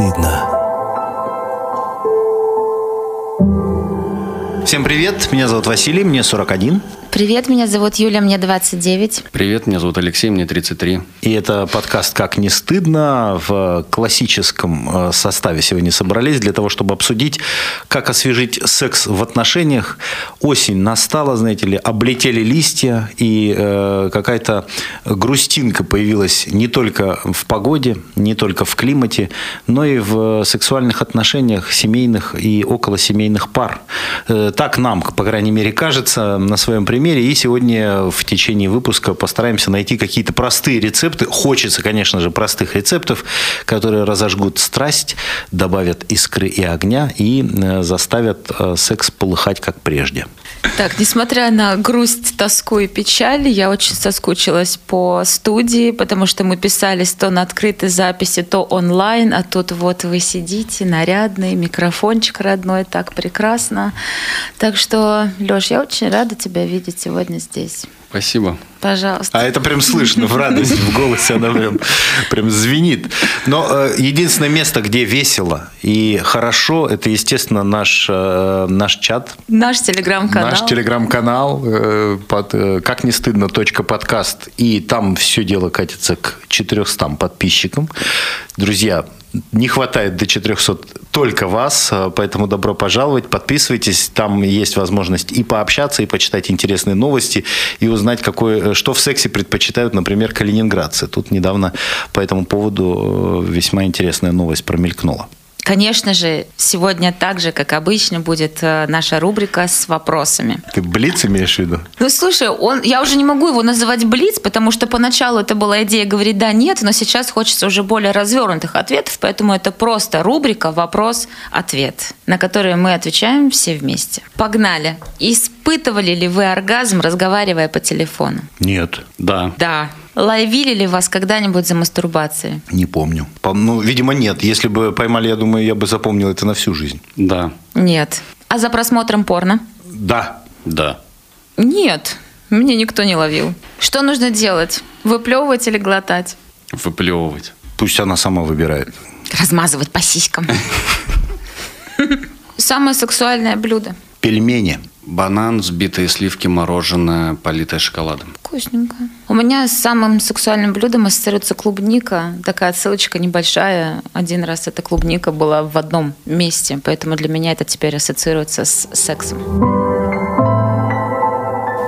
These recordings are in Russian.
стыдно. Всем привет, меня зовут Василий, мне 41. Привет, меня зовут Юля, мне 29. Привет, меня зовут Алексей, мне 33. И это подкаст «Как не стыдно». В классическом э, составе сегодня собрались для того, чтобы обсудить, как освежить секс в отношениях. Осень настала, знаете ли, облетели листья, и э, какая-то грустинка появилась не только в погоде, не только в климате, но и в сексуальных отношениях семейных и околосемейных пар. Э, так нам, по крайней мере, кажется на своем примере примере. И сегодня в течение выпуска постараемся найти какие-то простые рецепты. Хочется, конечно же, простых рецептов, которые разожгут страсть, добавят искры и огня и э, заставят э, секс полыхать как прежде. Так, несмотря на грусть, тоску и печаль, я очень соскучилась по студии, потому что мы писались то на открытой записи, то онлайн, а тут вот вы сидите, нарядный, микрофончик родной, так прекрасно. Так что, Леш, я очень рада тебя видеть сегодня здесь. Спасибо. Пожалуйста. А это прям слышно в радости, в голосе она прям, прям звенит. Но э, единственное место, где весело и хорошо, это, естественно, наш, э, наш чат. Наш телеграм-канал. Наш телеграм-канал э, под э, как не стыдно точка подкаст. И там все дело катится к 400 подписчикам. Друзья, не хватает до 400 только вас, э, поэтому добро пожаловать, подписывайтесь, там есть возможность и пообщаться, и почитать интересные новости, и узнать, какое, э, что в сексе предпочитают, например, калининградцы. Тут недавно по этому поводу э, весьма интересная новость промелькнула. Конечно же, сегодня так же, как обычно, будет э, наша рубрика с вопросами. Ты Блиц имеешь в виду? Ну, слушай, он, я уже не могу его называть Блиц, потому что поначалу это была идея говорить «да», «нет», но сейчас хочется уже более развернутых ответов, поэтому это просто рубрика «вопрос-ответ», на который мы отвечаем все вместе. Погнали. Испытывали ли вы оргазм, разговаривая по телефону? Нет. Да. Да. Ловили ли вас когда-нибудь за мастурбацией? Не помню. Ну, видимо, нет. Если бы поймали, я думаю, я бы запомнил это на всю жизнь. Да. Нет. А за просмотром порно? Да. Да. Нет. Меня никто не ловил. Что нужно делать? Выплевывать или глотать? Выплевывать. Пусть она сама выбирает. Размазывать по сиськам. Самое сексуальное блюдо. Пельмени. Банан, взбитые сливки, мороженое, политое шоколадом. Вкусненько. У меня с самым сексуальным блюдом ассоциируется клубника. Такая отсылочка небольшая. Один раз эта клубника была в одном месте, поэтому для меня это теперь ассоциируется с сексом.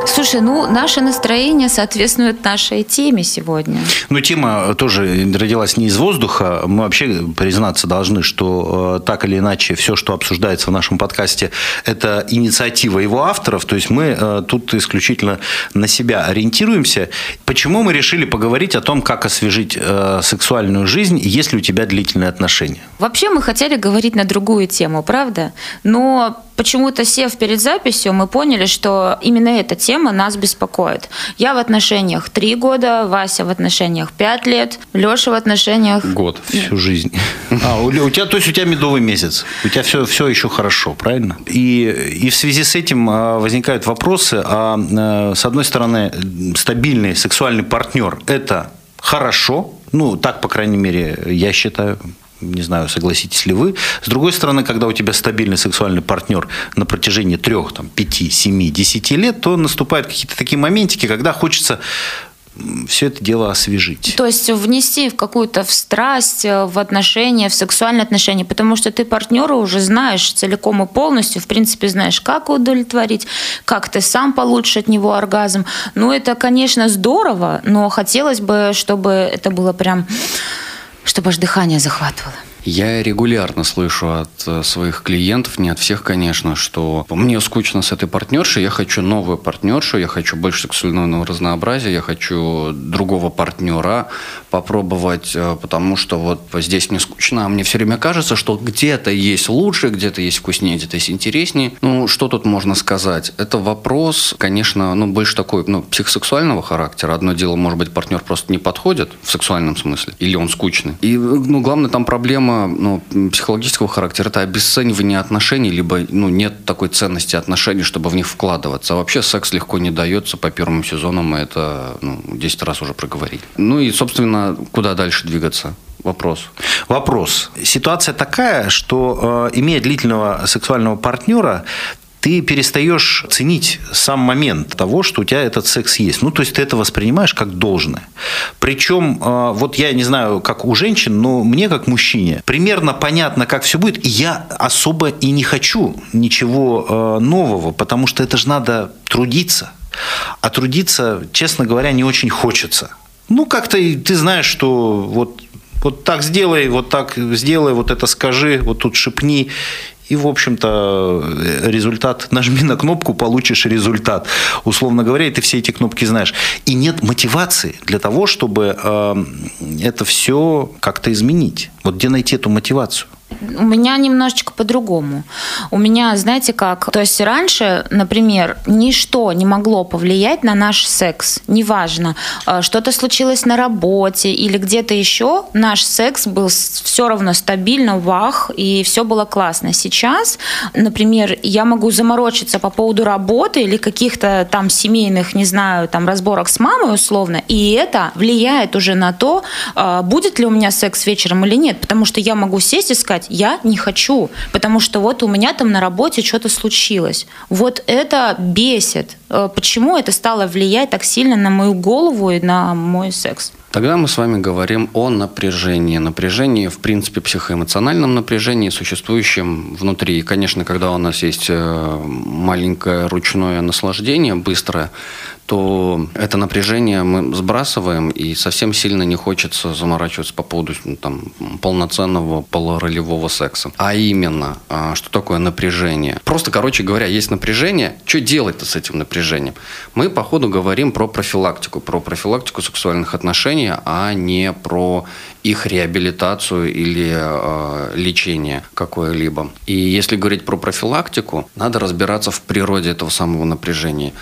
Слушай, ну, наше настроение соответствует нашей теме сегодня. Ну, тема тоже родилась не из воздуха. Мы вообще признаться должны, что э, так или иначе все, что обсуждается в нашем подкасте, это инициатива его авторов. То есть мы э, тут исключительно на себя ориентируемся. Почему мы решили поговорить о том, как освежить э, сексуальную жизнь, если у тебя длительные отношения? Вообще мы хотели говорить на другую тему, правда? Но почему-то сев перед записью, мы поняли, что именно эта тема нас беспокоит. Я в отношениях три года, Вася в отношениях пять лет, Леша в отношениях... Год. Всю жизнь. А, у, у тебя, то есть у тебя медовый месяц. У тебя все, все еще хорошо, правильно? И, и в связи с этим а, возникают вопросы. А, а, с одной стороны, стабильный сексуальный партнер – это хорошо, ну, так, по крайней мере, я считаю не знаю, согласитесь ли вы. С другой стороны, когда у тебя стабильный сексуальный партнер на протяжении трех, там, пяти, семи, десяти лет, то наступают какие-то такие моментики, когда хочется все это дело освежить. То есть внести в какую-то в страсть, э, в отношения, в сексуальные отношения, потому что ты партнера уже знаешь целиком и полностью, в принципе, знаешь, как удовлетворить, как ты сам получишь от него оргазм. Ну, это, конечно, здорово, но хотелось бы, чтобы это было прям чтобы аж дыхание захватывало. Я регулярно слышу от э, своих клиентов, не от всех, конечно, что мне скучно с этой партнершей, я хочу новую партнершу, я хочу больше сексуального разнообразия, я хочу другого партнера попробовать, э, потому что вот здесь мне скучно, а мне все время кажется, что где-то есть лучше, где-то есть вкуснее, где-то есть интереснее. Ну, что тут можно сказать? Это вопрос, конечно, ну, больше такой, ну, психосексуального характера. Одно дело, может быть, партнер просто не подходит в сексуальном смысле, или он скучный. И, ну, главное, там проблема проблема ну, психологического характера. Это обесценивание отношений, либо ну, нет такой ценности отношений, чтобы в них вкладываться. А вообще секс легко не дается по первым сезонам, мы это ну, 10 раз уже проговорили. Ну и, собственно, куда дальше двигаться? Вопрос. Вопрос. Ситуация такая, что э, имея длительного сексуального партнера, ты перестаешь ценить сам момент того, что у тебя этот секс есть. Ну, то есть ты это воспринимаешь как должное. Причем, э, вот я не знаю, как у женщин, но мне, как мужчине, примерно понятно, как все будет. И я особо и не хочу ничего э, нового, потому что это же надо трудиться. А трудиться, честно говоря, не очень хочется. Ну, как-то ты знаешь, что вот вот так сделай, вот так сделай, вот это скажи, вот тут шепни. И, в общем-то, результат, нажми на кнопку, получишь результат. Условно говоря, и ты все эти кнопки знаешь. И нет мотивации для того, чтобы э, это все как-то изменить. Вот где найти эту мотивацию? У меня немножечко по-другому. У меня, знаете как, то есть раньше, например, ничто не могло повлиять на наш секс. Неважно, э, что-то случилось на работе или где-то еще, наш секс был все равно стабильно, вах, и все было классно. Сейчас, например, я могу заморочиться по поводу работы или каких-то там семейных, не знаю, там разборок с мамой условно, и это влияет уже на то, э, будет ли у меня секс вечером или нет, потому что я могу сесть и сказать, я не хочу, потому что вот у меня там на работе что-то случилось. Вот это бесит. Э, почему это стало влиять так сильно на мою голову и на мой секс? Тогда мы с вами говорим о напряжении. Напряжении, в принципе, психоэмоциональном напряжении, существующем внутри. И, конечно, когда у нас есть э, маленькое ручное наслаждение, быстрое, то это напряжение мы сбрасываем, и совсем сильно не хочется заморачиваться по поводу ну, там, полноценного полуролевого секса. А именно, а, что такое напряжение? Просто, короче говоря, есть напряжение. Что делать-то с этим напряжением? Мы, по ходу, говорим про профилактику, про профилактику сексуальных отношений, а не про их реабилитацию или э, лечение какое-либо. И если говорить про профилактику, надо разбираться в природе этого самого напряжения.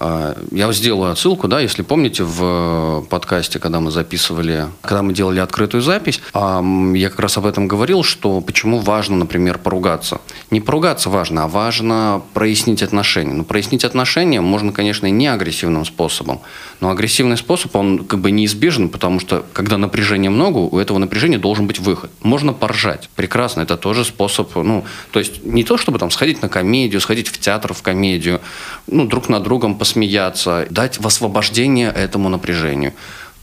А, я сделаю отсылку, да, если помните, в подкасте, когда мы записывали, когда мы делали открытую запись, я как раз об этом говорил, что почему важно, например, поругаться. Не поругаться важно, а важно прояснить отношения. Но прояснить отношения можно, конечно, и не агрессивным способом. Но агрессивный способ, он как бы неизбежен, потому что, когда напряжения много, у этого напряжения должен быть выход. Можно поржать. Прекрасно. Это тоже способ, ну, то есть не то, чтобы там сходить на комедию, сходить в театр в комедию, ну, друг над другом посмеяться, дать в освобождение этому напряжению.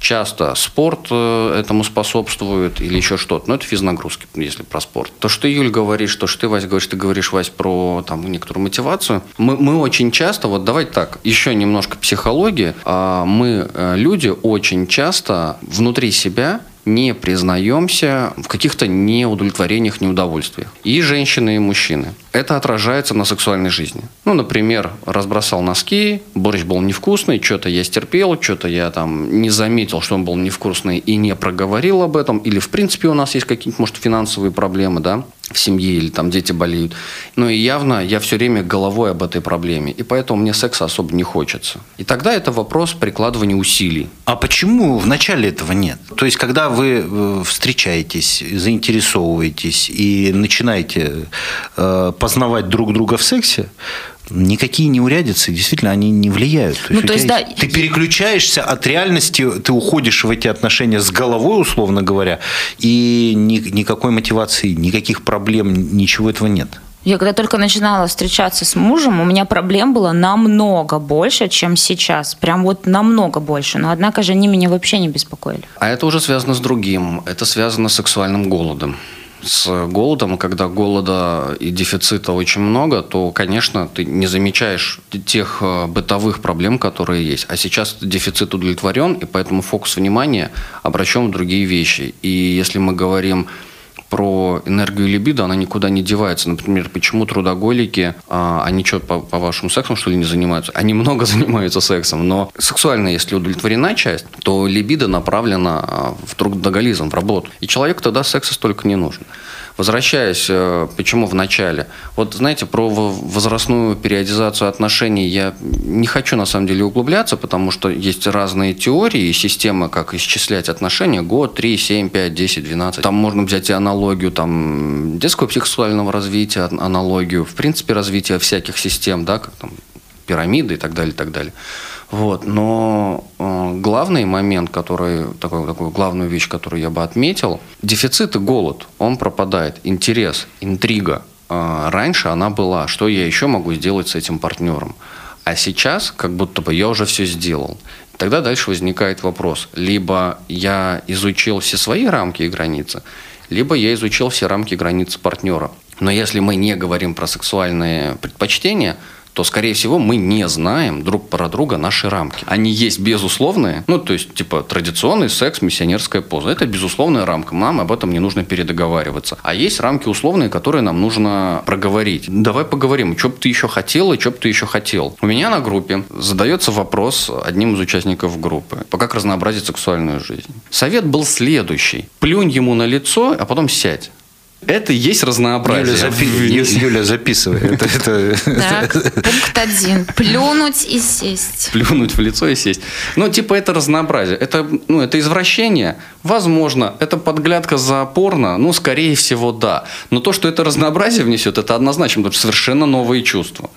Часто спорт э, этому способствует или еще что-то. Но это физнагрузки, если про спорт. То, что Юль говорит, то, что ты, Вась, говоришь, ты говоришь, Вась, про там, некоторую мотивацию. Мы, мы очень часто, вот давайте так, еще немножко психологии. А мы, э, люди, очень часто внутри себя не признаемся в каких-то неудовлетворениях, неудовольствиях. И женщины, и мужчины. Это отражается на сексуальной жизни. Ну, например, разбросал носки, борщ был невкусный, что-то я стерпел, что-то я там не заметил, что он был невкусный и не проговорил об этом. Или, в принципе, у нас есть какие-то, может, финансовые проблемы, да в семье или там дети болеют. Ну и явно я все время головой об этой проблеме. И поэтому мне секса особо не хочется. И тогда это вопрос прикладывания усилий. А почему в начале этого нет? То есть, когда вы э, встречаетесь, заинтересовываетесь и начинаете э, познавать друг друга в сексе, никакие неурядицы, действительно, они не влияют. То ну, есть, то есть, да, ты переключаешься от реальности, ты уходишь в эти отношения с головой, условно говоря, и ни, никакой мотивации, никаких проблем, ничего этого нет. Я когда только начинала встречаться с мужем, у меня проблем было намного больше, чем сейчас. Прям вот намного больше. Но однако же они меня вообще не беспокоили. А это уже связано с другим. Это связано с сексуальным голодом с голодом, когда голода и дефицита очень много, то, конечно, ты не замечаешь тех э, бытовых проблем, которые есть. А сейчас дефицит удовлетворен, и поэтому фокус внимания обращен в другие вещи. И если мы говорим про энергию либидо, она никуда не девается. Например, почему трудоголики, а, они что, по, по вашему сексом, что ли, не занимаются? Они много занимаются сексом, но сексуально, если удовлетворена часть, то либидо направлена а, в трудоголизм, в работу. И человеку тогда секса столько не нужно. Возвращаясь, э, почему в начале? Вот знаете, про возрастную периодизацию отношений я не хочу на самом деле углубляться, потому что есть разные теории и системы, как исчислять отношения. Год, 3, 7, 5, 10, 12. Там можно взять и аналогию там, детского психосексуального развития, аналогию, в принципе, развития всяких систем, да, как там пирамиды и так далее, и так далее. Вот. Но э, главный момент, который, такой, такую главную вещь, которую я бы отметил, дефицит и голод, он пропадает. Интерес, интрига. Э, раньше она была, что я еще могу сделать с этим партнером. А сейчас, как будто бы я уже все сделал. Тогда дальше возникает вопрос. Либо я изучил все свои рамки и границы, либо я изучил все рамки и границы партнера. Но если мы не говорим про сексуальные предпочтения, то, скорее всего, мы не знаем друг про друга наши рамки. Они есть безусловные, ну, то есть, типа, традиционный секс, миссионерская поза. Это безусловная рамка. Нам об этом не нужно передоговариваться. А есть рамки условные, которые нам нужно проговорить. Давай поговорим, что бы ты еще хотел и что бы ты еще хотел. У меня на группе задается вопрос одним из участников группы. По как разнообразить сексуальную жизнь? Совет был следующий. Плюнь ему на лицо, а потом сядь. Это и есть разнообразие. Юля, запи... Юля записывай. Это, это... Так, пункт один. Плюнуть и сесть. Плюнуть в лицо и сесть. Ну, типа, это разнообразие. Это, ну, это извращение. Возможно. Это подглядка за порно. Ну, скорее всего, да. Но то, что это разнообразие внесет, это однозначно, потому что совершенно новые чувства.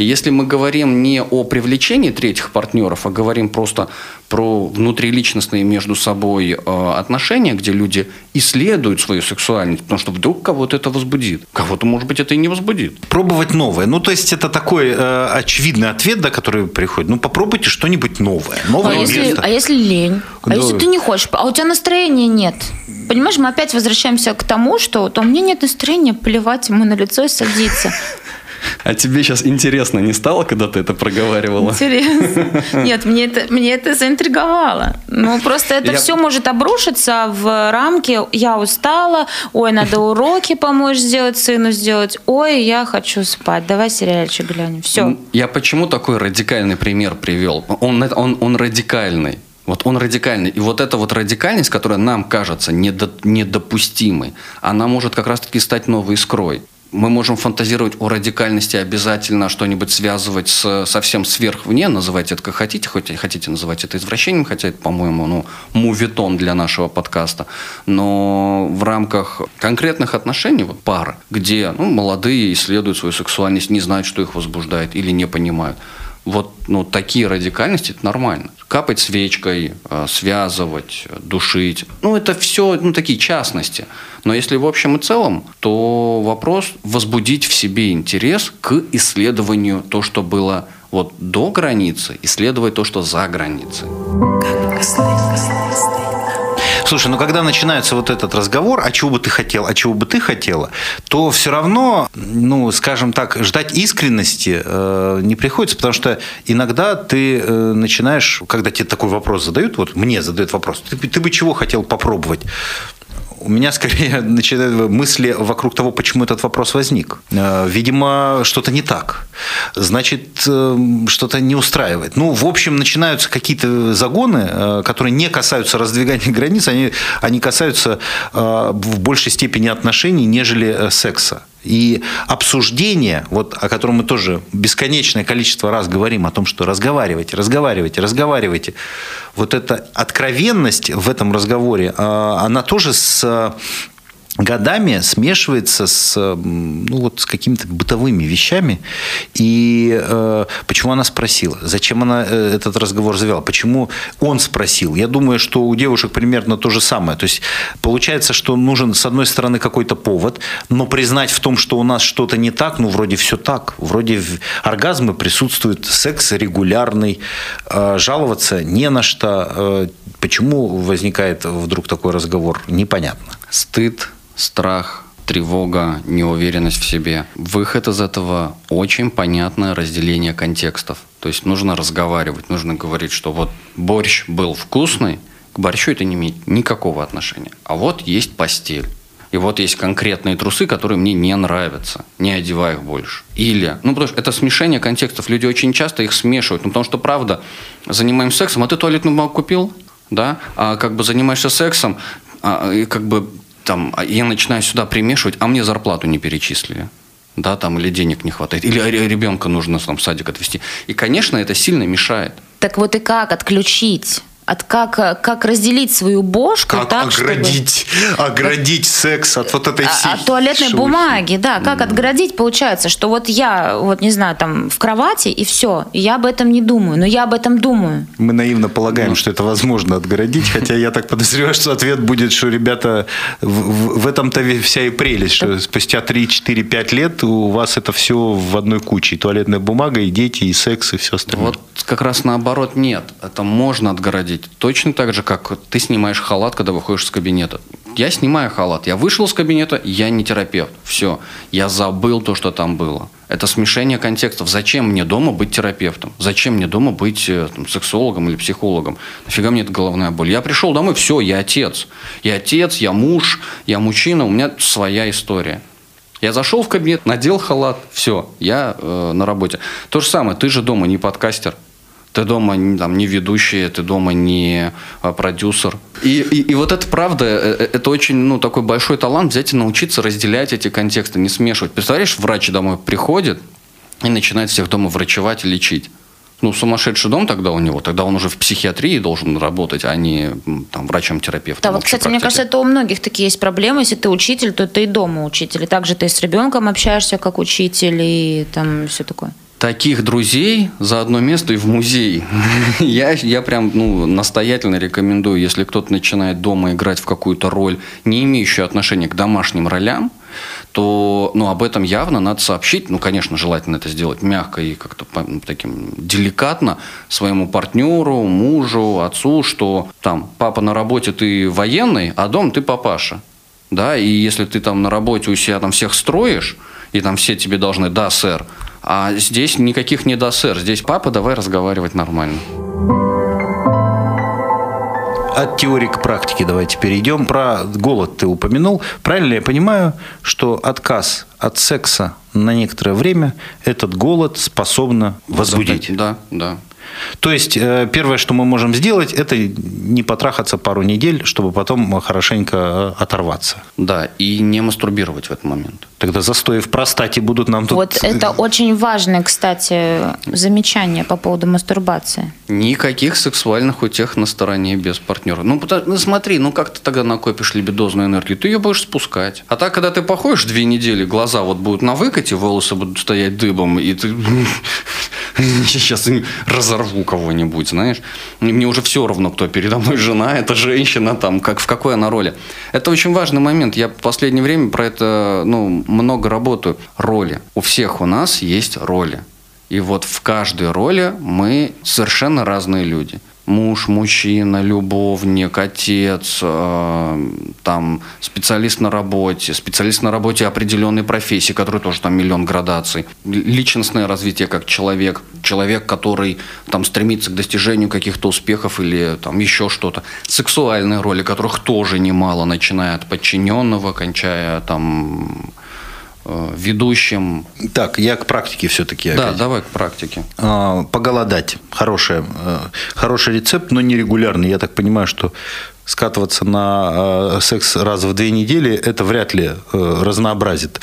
И если мы говорим не о привлечении третьих партнеров, а говорим просто про внутриличностные между собой э, отношения, где люди исследуют свою сексуальность, потому что вдруг кого-то это возбудит. Кого-то, может быть, это и не возбудит. Пробовать новое. Ну, то есть, это такой э, очевидный ответ, да, который приходит. Ну, попробуйте что-нибудь новое. новое а, если, а если лень? Да. А если ты не хочешь? А у тебя настроения нет? Понимаешь, мы опять возвращаемся к тому, что то у меня нет настроения плевать ему на лицо и садиться. А тебе сейчас интересно не стало, когда ты это проговаривала? Интересно. Нет, мне это, мне это заинтриговало. Ну, просто это я... все может обрушиться в рамки «я устала», «ой, надо уроки помочь сделать, сыну сделать», «ой, я хочу спать, давай сериальчик глянем». Все. Я почему такой радикальный пример привел? Он, он, он радикальный. Вот он радикальный. И вот эта вот радикальность, которая нам кажется недопустимой, она может как раз-таки стать новой искрой мы можем фантазировать о радикальности, обязательно что-нибудь связывать с совсем сверхвне, называйте это как хотите, хоть хотите называть это извращением, хотя это, по-моему, ну, мувитон для нашего подкаста. Но в рамках конкретных отношений, вот пары, где ну, молодые исследуют свою сексуальность, не знают, что их возбуждает или не понимают, вот ну, такие радикальности это нормально. Капать свечкой, э, связывать, душить. Ну, это все ну, такие частности. Но если в общем и целом, то вопрос возбудить в себе интерес к исследованию то, что было вот до границы, исследовать то, что за границей. Слушай, ну когда начинается вот этот разговор, а чего бы ты хотел, а чего бы ты хотела, то все равно, ну, скажем так, ждать искренности э, не приходится, потому что иногда ты э, начинаешь, когда тебе такой вопрос задают, вот мне задают вопрос, ты, ты бы чего хотел попробовать? У меня скорее начинают мысли вокруг того, почему этот вопрос возник. Э, видимо, что-то не так. Значит, э, что-то не устраивает. Ну, в общем, начинаются какие-то загоны, э, которые не касаются раздвигания границ, они, они касаются в большей степени отношений, нежели секса. И обсуждение, вот, о котором мы тоже бесконечное количество раз говорим, о том, что разговаривайте, разговаривайте, разговаривайте, вот эта откровенность в этом разговоре, а, она тоже с годами смешивается с, ну, вот, с какими-то бытовыми вещами. И э, почему она спросила? Зачем она э, этот разговор завела? Почему он спросил? Я думаю, что у девушек примерно то же самое. То есть получается, что нужен, с одной стороны, какой-то повод, но признать в том, что у нас что-то не так, ну, вроде все так. Вроде оргазмы присутствуют, секс регулярный, э, жаловаться не на что. Э, почему возникает вдруг такой разговор? Непонятно. Стыд, страх, тревога, неуверенность в себе. Выход из этого очень понятное разделение контекстов. То есть нужно разговаривать, нужно говорить, что вот борщ был вкусный, к борщу это не имеет никакого отношения. А вот есть постель. И вот есть конкретные трусы, которые мне не нравятся. Не одевай их больше. Или, ну, потому что это смешение контекстов. Люди очень часто их смешивают. Ну, потому что, правда, занимаемся сексом, а ты туалетную бумагу купил? Да? А как бы занимаешься сексом, а, и как бы там, а я начинаю сюда примешивать, а мне зарплату не перечислили да, там, или денег не хватает, или ребенка нужно там, в садик отвезти. И, конечно, это сильно мешает. Так вот и как отключить? От как, как разделить свою бошку как так, оградить, чтобы... оградить секс от вот этой всей От туалетной шелухи. бумаги, да. Как mm. отградить, получается, что вот я, вот не знаю, там в кровати и все, я об этом не думаю, но я об этом думаю. Мы наивно полагаем, mm. что это возможно отгородить, хотя я так подозреваю, что ответ будет, что, ребята, в, в, в этом-то вся и прелесть, что спустя 3, 4, 5 лет у вас это все в одной куче. И туалетная бумага, и дети, и секс, и все остальное. Вот как раз наоборот нет. Это можно отгородить. Точно так же, как ты снимаешь халат, когда выходишь из кабинета. Я снимаю халат. Я вышел из кабинета, я не терапевт. Все. Я забыл то, что там было. Это смешение контекстов. Зачем мне дома быть терапевтом? Зачем мне дома быть э, там, сексологом или психологом? Нафига мне эта головная боль? Я пришел домой, все, я отец. Я отец, я муж, я мужчина, у меня своя история. Я зашел в кабинет, надел халат, все, я э, на работе. То же самое, ты же дома не подкастер, ты дома там, не ведущий, ты дома не а, продюсер. И, и, и вот это правда, э, э, это очень ну, такой большой талант взять и научиться разделять эти контексты, не смешивать. Представляешь, врач домой приходит и начинает всех дома врачевать и лечить. Ну, сумасшедший дом тогда у него, тогда он уже в психиатрии должен работать, а не там, врачом-терапевтом. Да, вот, кстати, мне кажется, это у многих такие есть проблемы. Если ты учитель, то ты и дома учитель. И также ты с ребенком общаешься как учитель и там все такое таких друзей за одно место и в музей. я, я прям ну, настоятельно рекомендую, если кто-то начинает дома играть в какую-то роль, не имеющую отношения к домашним ролям, то ну, об этом явно надо сообщить. Ну, конечно, желательно это сделать мягко и как-то ну, таким деликатно своему партнеру, мужу, отцу, что там папа на работе ты военный, а дом ты папаша. Да, и если ты там на работе у себя там всех строишь, и там все тебе должны «да, сэр», а здесь никаких не да, сэр. Здесь папа, давай разговаривать нормально. От теории к практике давайте перейдем. Про голод ты упомянул. Правильно я понимаю, что отказ от секса на некоторое время этот голод способно возбудить? Да, да. То есть, э, первое, что мы можем сделать, это не потрахаться пару недель, чтобы потом хорошенько э, оторваться. Да, и не мастурбировать в этот момент. Тогда застои в простате будут нам тут... Вот это очень важное, кстати, замечание по поводу мастурбации. Никаких сексуальных утех на стороне без партнера. Ну, ну смотри, ну как ты тогда накопишь либидозную энергию? Ты ее будешь спускать. А так, когда ты походишь две недели, глаза вот будут на выкате, волосы будут стоять дыбом, и ты сейчас разорву кого-нибудь, знаешь. Мне уже все равно, кто передо мной жена, это женщина, там, как, в какой она роли. Это очень важный момент. Я в последнее время про это ну, много работаю. Роли. У всех у нас есть роли. И вот в каждой роли мы совершенно разные люди муж, мужчина, любовник, отец, э, там, специалист на работе, специалист на работе определенной профессии, который тоже там миллион градаций, личностное развитие как человек, человек, который там стремится к достижению каких-то успехов или там еще что-то, сексуальные роли, которых тоже немало, начиная от подчиненного, кончая там ведущим. Так, я к практике все-таки. Да, опять. давай к практике. А, поголодать. Хороший, э, хороший рецепт, но нерегулярный. Я так понимаю, что скатываться на э, секс раз в две недели, это вряд ли разнообразит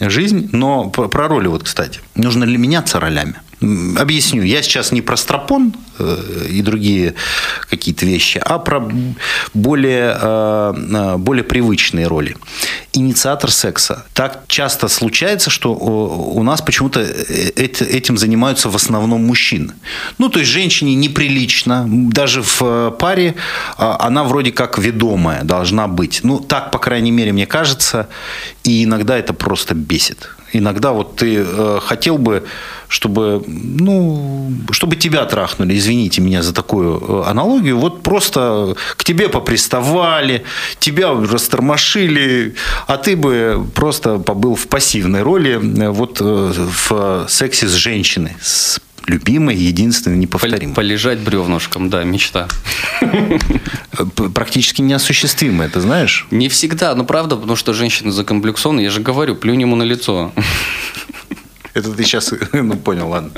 жизнь. Но про роли вот, кстати. Нужно ли меняться ролями? Объясню. Я сейчас не про стропон э, и другие какие-то вещи, а про более, э, э, более привычные роли. Инициатор секса. Так часто случается, что у нас почему-то этим занимаются в основном мужчины. Ну, то есть женщине неприлично, даже в паре а, она вроде как ведомая должна быть. Ну, так, по крайней мере, мне кажется. И иногда это просто бесит. Иногда вот ты э, хотел бы, чтобы, ну, чтобы тебя трахнули, извините меня за такую э, аналогию, вот просто к тебе поприставали, тебя растормошили, а ты бы просто побыл в пассивной роли э, вот в сексе с женщиной, с любимой, единственной, неповторимой. Полежать бревнышком, да, мечта. Практически неосуществимо, это знаешь? Не всегда, но правда, потому что женщины закомплексованы. Я же говорю, плюнь ему на лицо. Это ты сейчас, ну понял, ладно.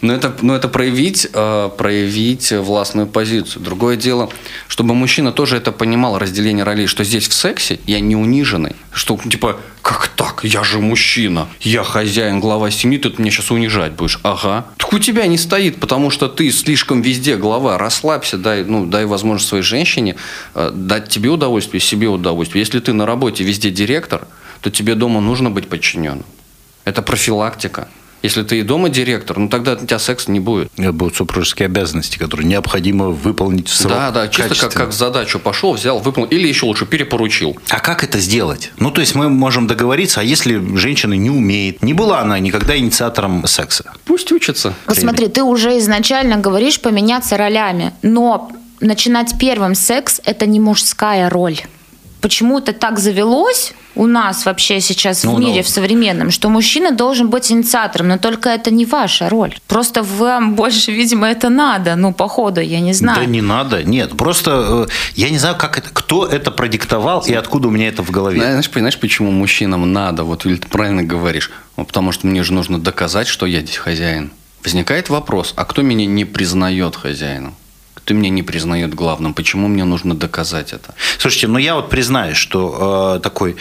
Но это, но это проявить, э, проявить властную позицию. Другое дело, чтобы мужчина тоже это понимал, разделение ролей, что здесь в сексе я не униженный. Что, типа, как так? Я же мужчина. Я хозяин, глава семьи, ты меня сейчас унижать будешь. Ага. Так у тебя не стоит, потому что ты слишком везде глава. Расслабься, дай, ну, дай возможность своей женщине э, дать тебе удовольствие, себе удовольствие. Если ты на работе везде директор, то тебе дома нужно быть подчиненным. Это профилактика. Если ты и дома директор, ну тогда у тебя секса не будет. Это будут супружеские обязанности, которые необходимо выполнить в срок. Да, да, чисто как, как задачу пошел, взял, выполнил, или еще лучше перепоручил. А как это сделать? Ну, то есть мы можем договориться, а если женщина не умеет, не была она никогда инициатором секса? Пусть учится. Вот смотри, ты уже изначально говоришь поменяться ролями, но начинать первым секс – это не мужская роль. Почему-то так завелось, у нас вообще сейчас ну, в мире, ну. в современном, что мужчина должен быть инициатором, но только это не ваша роль. Просто вам больше, видимо, это надо, ну, по ходу, я не знаю. Да не надо, нет, просто э, я не знаю, как это, кто это продиктовал и откуда у меня это в голове. Знаешь, понимаешь, почему мужчинам надо, вот или ты правильно говоришь, ну, потому что мне же нужно доказать, что я здесь хозяин. Возникает вопрос, а кто меня не признает хозяином? Ты меня не признает главным. Почему мне нужно доказать это? Слушайте, ну я вот признаюсь, что э, такой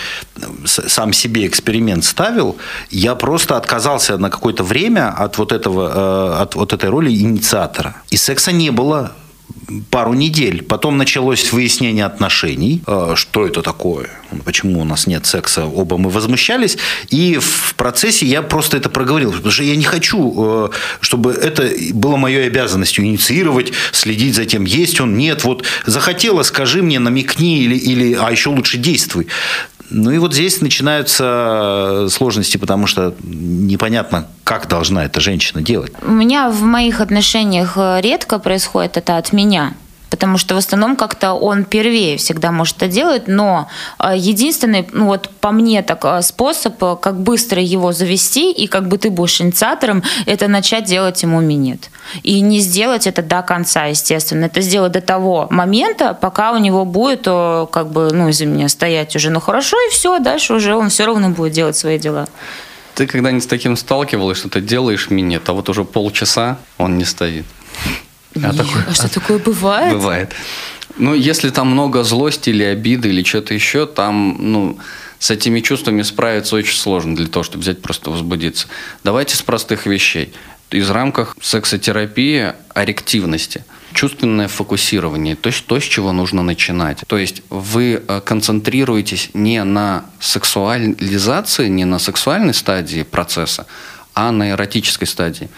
сам себе эксперимент ставил. Я просто отказался на какое-то время от вот этого, э, от вот этой роли инициатора. И секса не было пару недель. Потом началось выяснение отношений. А, что это такое? Почему у нас нет секса? Оба мы возмущались. И в процессе я просто это проговорил. Потому что я не хочу, э, чтобы это было моей обязанностью инициировать, следить за тем, есть он, нет. Вот захотела, скажи мне, намекни, или, или а еще лучше действуй. Ну и вот здесь начинаются сложности, потому что непонятно, как должна эта женщина делать. У меня в моих отношениях редко происходит это от меня потому что в основном как-то он первее всегда может это делать, но э, единственный, ну вот по мне так э, способ, э, как быстро его завести и как бы ты будешь инициатором, это начать делать ему минет. И не сделать это до конца, естественно. Это сделать до того момента, пока у него будет, как бы, ну, из-за меня стоять уже, ну, хорошо, и все, дальше уже он все равно будет делать свои дела. Ты когда-нибудь с таким сталкивалась, что ты делаешь минет, а вот уже полчаса он не стоит? А, такое, а что такое бывает? Бывает. Ну, если там много злости или обиды или что-то еще, там, ну, с этими чувствами справиться очень сложно для того, чтобы взять просто возбудиться. Давайте с простых вещей. Из рамках сексотерапии о рективности. Чувственное фокусирование, то есть то, с чего нужно начинать. То есть вы э, концентрируетесь не на сексуализации, не на сексуальной стадии процесса, а на эротической стадии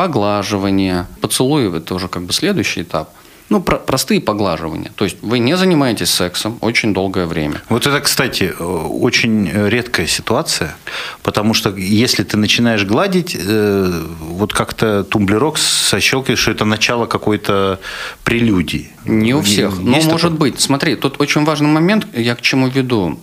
поглаживание, поцелуи – это уже как бы следующий этап. Ну, про простые поглаживания. То есть вы не занимаетесь сексом очень долгое время. Вот это, кстати, э, очень редкая ситуация, потому что если ты начинаешь гладить, э, вот как-то тумблерок сощелкиваешь, что это начало какой-то прелюдии. Не у всех, Есть но такое? может быть. Смотри, тут очень важный момент, я к чему веду.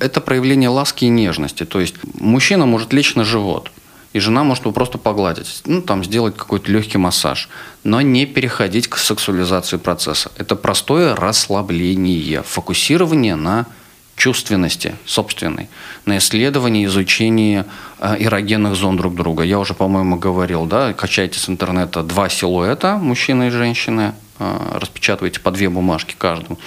Это проявление ласки и нежности. То есть мужчина может лечь на живот – и жена может его просто погладить, ну, там, сделать какой-то легкий массаж, но не переходить к сексуализации процесса. Это простое расслабление, фокусирование на чувственности собственной, на исследовании, изучении э, эрогенных зон друг друга. Я уже, по-моему, говорил, да, качайте с интернета два силуэта, мужчина и женщина, э, распечатывайте по две бумажки каждому,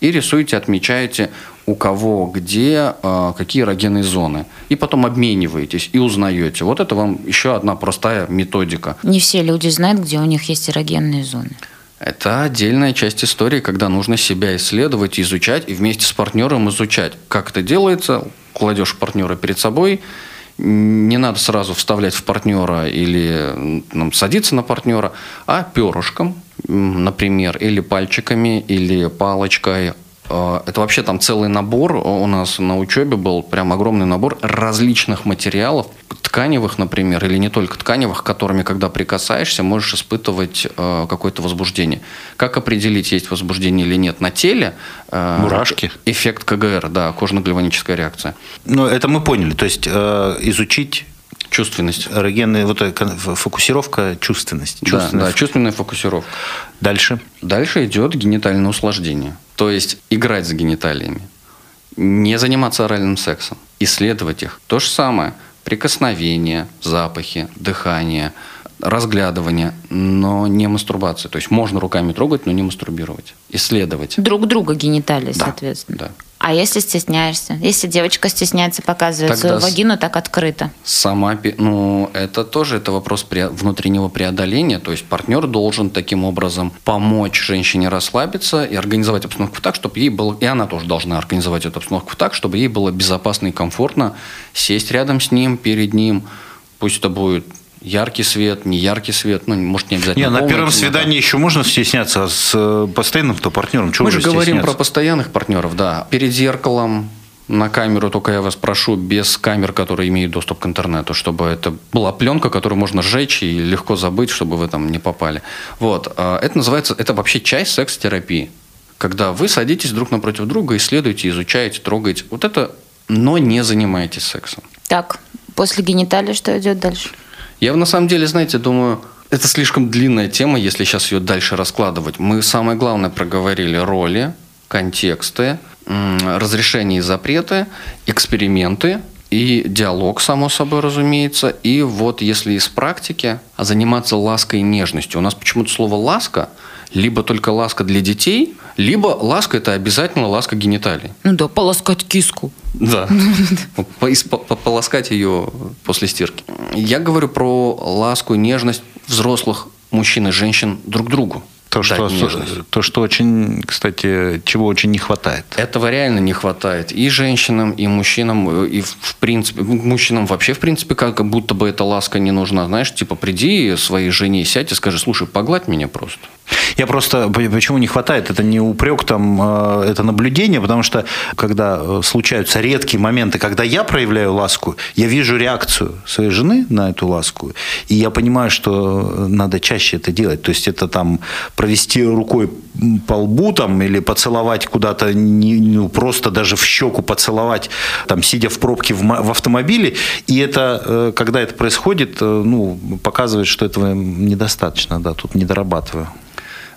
и рисуете, отмечаете у кого, где, а, какие эрогенные зоны. И потом обмениваетесь и узнаете. Вот это вам еще одна простая методика. Не все люди знают, где у них есть эрогенные зоны. Это отдельная часть истории, когда нужно себя исследовать, изучать и вместе с партнером изучать. Как это делается? Кладешь партнера перед собой, не надо сразу вставлять в партнера или ну, садиться на партнера, а перышком, например, или пальчиками, или палочкой это вообще там целый набор у нас на учебе был, прям огромный набор различных материалов, тканевых, например, или не только тканевых, которыми, когда прикасаешься, можешь испытывать э, какое-то возбуждение. Как определить, есть возбуждение или нет на теле? Э, Мурашки. Эффект КГР, да, кожно-гальваническая реакция. Ну, это мы поняли. То есть э, изучить Чувственность. Эрогенная вот фокусировка чувственности. Да, да, чувственная фокусировка. Дальше? Дальше идет генитальное услаждение. То есть играть с гениталиями. Не заниматься оральным сексом. Исследовать их. То же самое. прикосновения, запахи, дыхание, разглядывание, но не мастурбация. То есть можно руками трогать, но не мастурбировать. Исследовать. Друг друга гениталии, Да, соответственно. да. А если стесняешься? Если девочка стесняется показывать Тогда свою вагину так открыто? Сама, ну, это тоже это вопрос внутреннего преодоления. То есть партнер должен таким образом помочь женщине расслабиться и организовать обстановку так, чтобы ей было, и она тоже должна организовать эту обстановку так, чтобы ей было безопасно и комфортно сесть рядом с ним, перед ним. Пусть это будет яркий свет, не яркий свет, ну, может, не обязательно. Не, на первом свидании еще можно стесняться, а с э, постоянным-то партнером чего Мы же говорим про постоянных партнеров, да. Перед зеркалом, на камеру, только я вас прошу, без камер, которые имеют доступ к интернету, чтобы это была пленка, которую можно сжечь и легко забыть, чтобы вы там не попали. Вот. А Это называется, это вообще часть секс-терапии. Когда вы садитесь друг напротив друга, исследуете, изучаете, трогаете. Вот это, но не занимаетесь сексом. Так, после гениталии что идет дальше? Я на самом деле, знаете, думаю, это слишком длинная тема, если сейчас ее дальше раскладывать. Мы самое главное проговорили роли, контексты, разрешения и запреты, эксперименты и диалог, само собой, разумеется. И вот если из практики, а заниматься лаской и нежностью. У нас почему-то слово «ласка» либо только ласка для детей, либо ласка – это обязательно ласка гениталий. Ну да, полоскать киску. Да. Поис- по- по- Полоскать ее после стирки. Я говорю про ласку и нежность взрослых мужчин и женщин друг другу. То, что, то, что очень, кстати, чего очень не хватает. Этого реально не хватает и женщинам, и мужчинам, и в в принципе, ну, мужчинам вообще, в принципе, как будто бы эта ласка не нужна. Знаешь, типа, приди своей жене, сядь и скажи, слушай, погладь меня просто. Я просто почему не хватает, это не упрек, там, э, это наблюдение, потому что когда э, случаются редкие моменты, когда я проявляю ласку, я вижу реакцию своей жены на эту ласку, и я понимаю, что надо чаще это делать. То есть это там провести рукой по лбу там, или поцеловать куда-то, ну, просто даже в щеку поцеловать, там, сидя в пробке в, в автомобиле, и это, э, когда это происходит, ну, показывает, что этого недостаточно, да, тут не дорабатываю.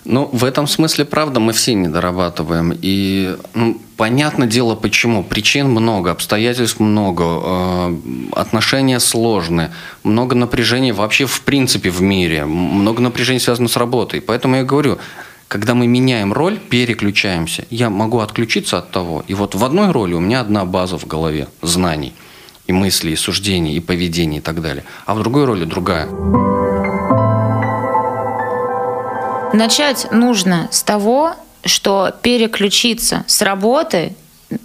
Ну, в этом смысле, правда, мы все не дорабатываем. И ну, понятно дело, почему. Причин много, обстоятельств много, э, отношения сложные, много напряжений вообще в принципе в мире, много напряжений связано с работой. Поэтому я говорю, когда мы меняем роль, переключаемся. Я могу отключиться от того. И вот в одной роли у меня одна база в голове знаний. И мыслей, и суждений, и поведений, и так далее. А в другой роли другая. Начать нужно с того, что переключиться с работы,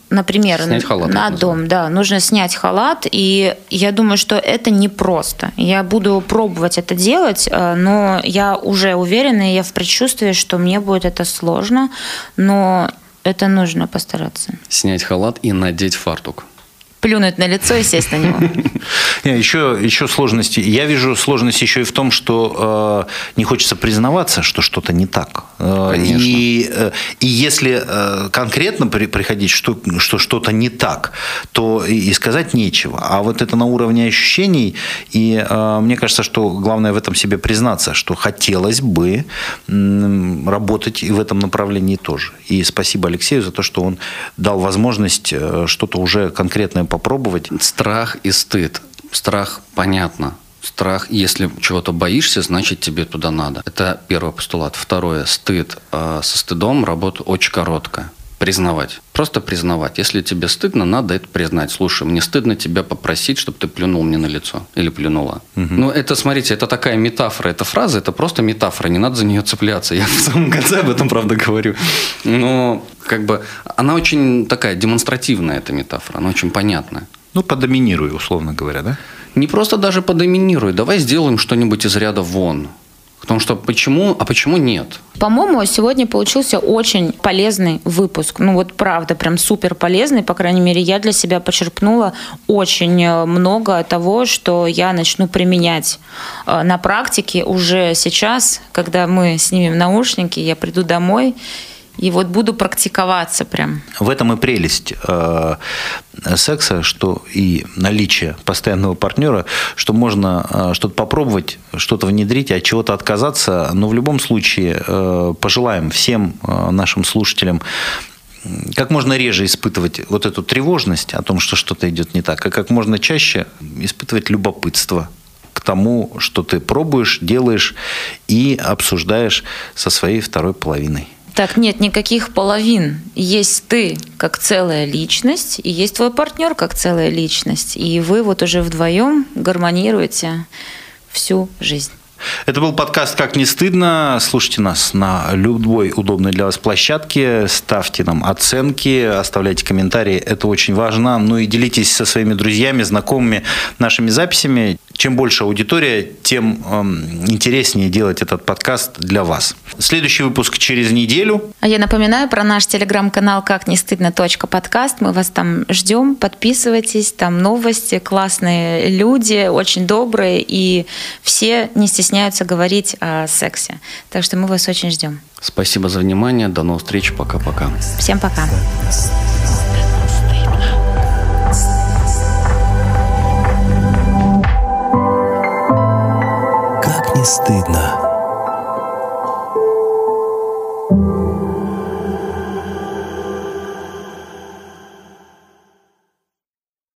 например, Снять на- халат, на дом, да, нужно снять халат, и я думаю, что это непросто. Я буду пробовать это делать, э, но я уже уверена, и я в предчувствии, что мне будет это сложно, но это нужно постараться. Снять халат и надеть фартук. Плюнуть на лицо и сесть на него. Не, Еще, еще сложности. Я вижу сложность еще и в том, что э, не хочется признаваться, что что-то не так. Конечно. И, э, и если э, конкретно при- приходить, что, что что-то не так, то и, сказать нечего. А вот это на уровне ощущений. И э, мне кажется, что главное в этом себе признаться, что хотелось бы работать и в этом направлении тоже. И спасибо Алексею за то, что он дал возможность что-то уже конкретное попробовать. Страх и стыд. Страх понятно. Страх, если чего-то боишься, значит тебе туда надо. Это первый постулат. Второе, стыд. А Со стыдом работа очень короткая. Признавать. Просто признавать. Если тебе стыдно, надо это признать. Слушай, мне стыдно тебя попросить, чтобы ты плюнул мне на лицо. Или плюнула. Ну, это, смотрите, это такая метафора. Эта фраза, это просто метафора. Не надо за нее цепляться. Я в самом конце об этом, правда, говорю. Но, как бы, она очень такая демонстративная, эта метафора. Она очень понятная. Ну, подоминируй, условно говоря, да? Не просто даже подоминируй. Давай сделаем что-нибудь из ряда вон. Потому что почему, а почему нет? По-моему, сегодня получился очень полезный выпуск. Ну вот правда, прям супер полезный. По крайней мере, я для себя почерпнула очень э, много того, что я начну применять э, на практике уже сейчас, когда мы снимем наушники, я приду домой и вот буду практиковаться прям. В этом и прелесть э, секса, что и наличие постоянного партнера, что можно э, что-то попробовать, что-то внедрить, от чего-то отказаться. Но в любом случае э, пожелаем всем э, нашим слушателям как можно реже испытывать вот эту тревожность о том, что что-то идет не так, а как можно чаще испытывать любопытство к тому, что ты пробуешь, делаешь и обсуждаешь со своей второй половиной. Так, нет никаких половин. Есть ты как целая личность, и есть твой партнер как целая личность. И вы вот уже вдвоем гармонируете всю жизнь. Это был подкаст «Как не стыдно». Слушайте нас на любой удобной для вас площадке. Ставьте нам оценки, оставляйте комментарии. Это очень важно. Ну и делитесь со своими друзьями, знакомыми нашими записями. Чем больше аудитория, тем э, интереснее делать этот подкаст для вас. Следующий выпуск через неделю. А я напоминаю про наш телеграм-канал «Как не стыдно. подкаст». Мы вас там ждем. Подписывайтесь. Там новости, классные люди, очень добрые. И все не стесняются говорить о сексе. Так что мы вас очень ждем. Спасибо за внимание. До новых встреч. Пока-пока. Всем пока. стыдно.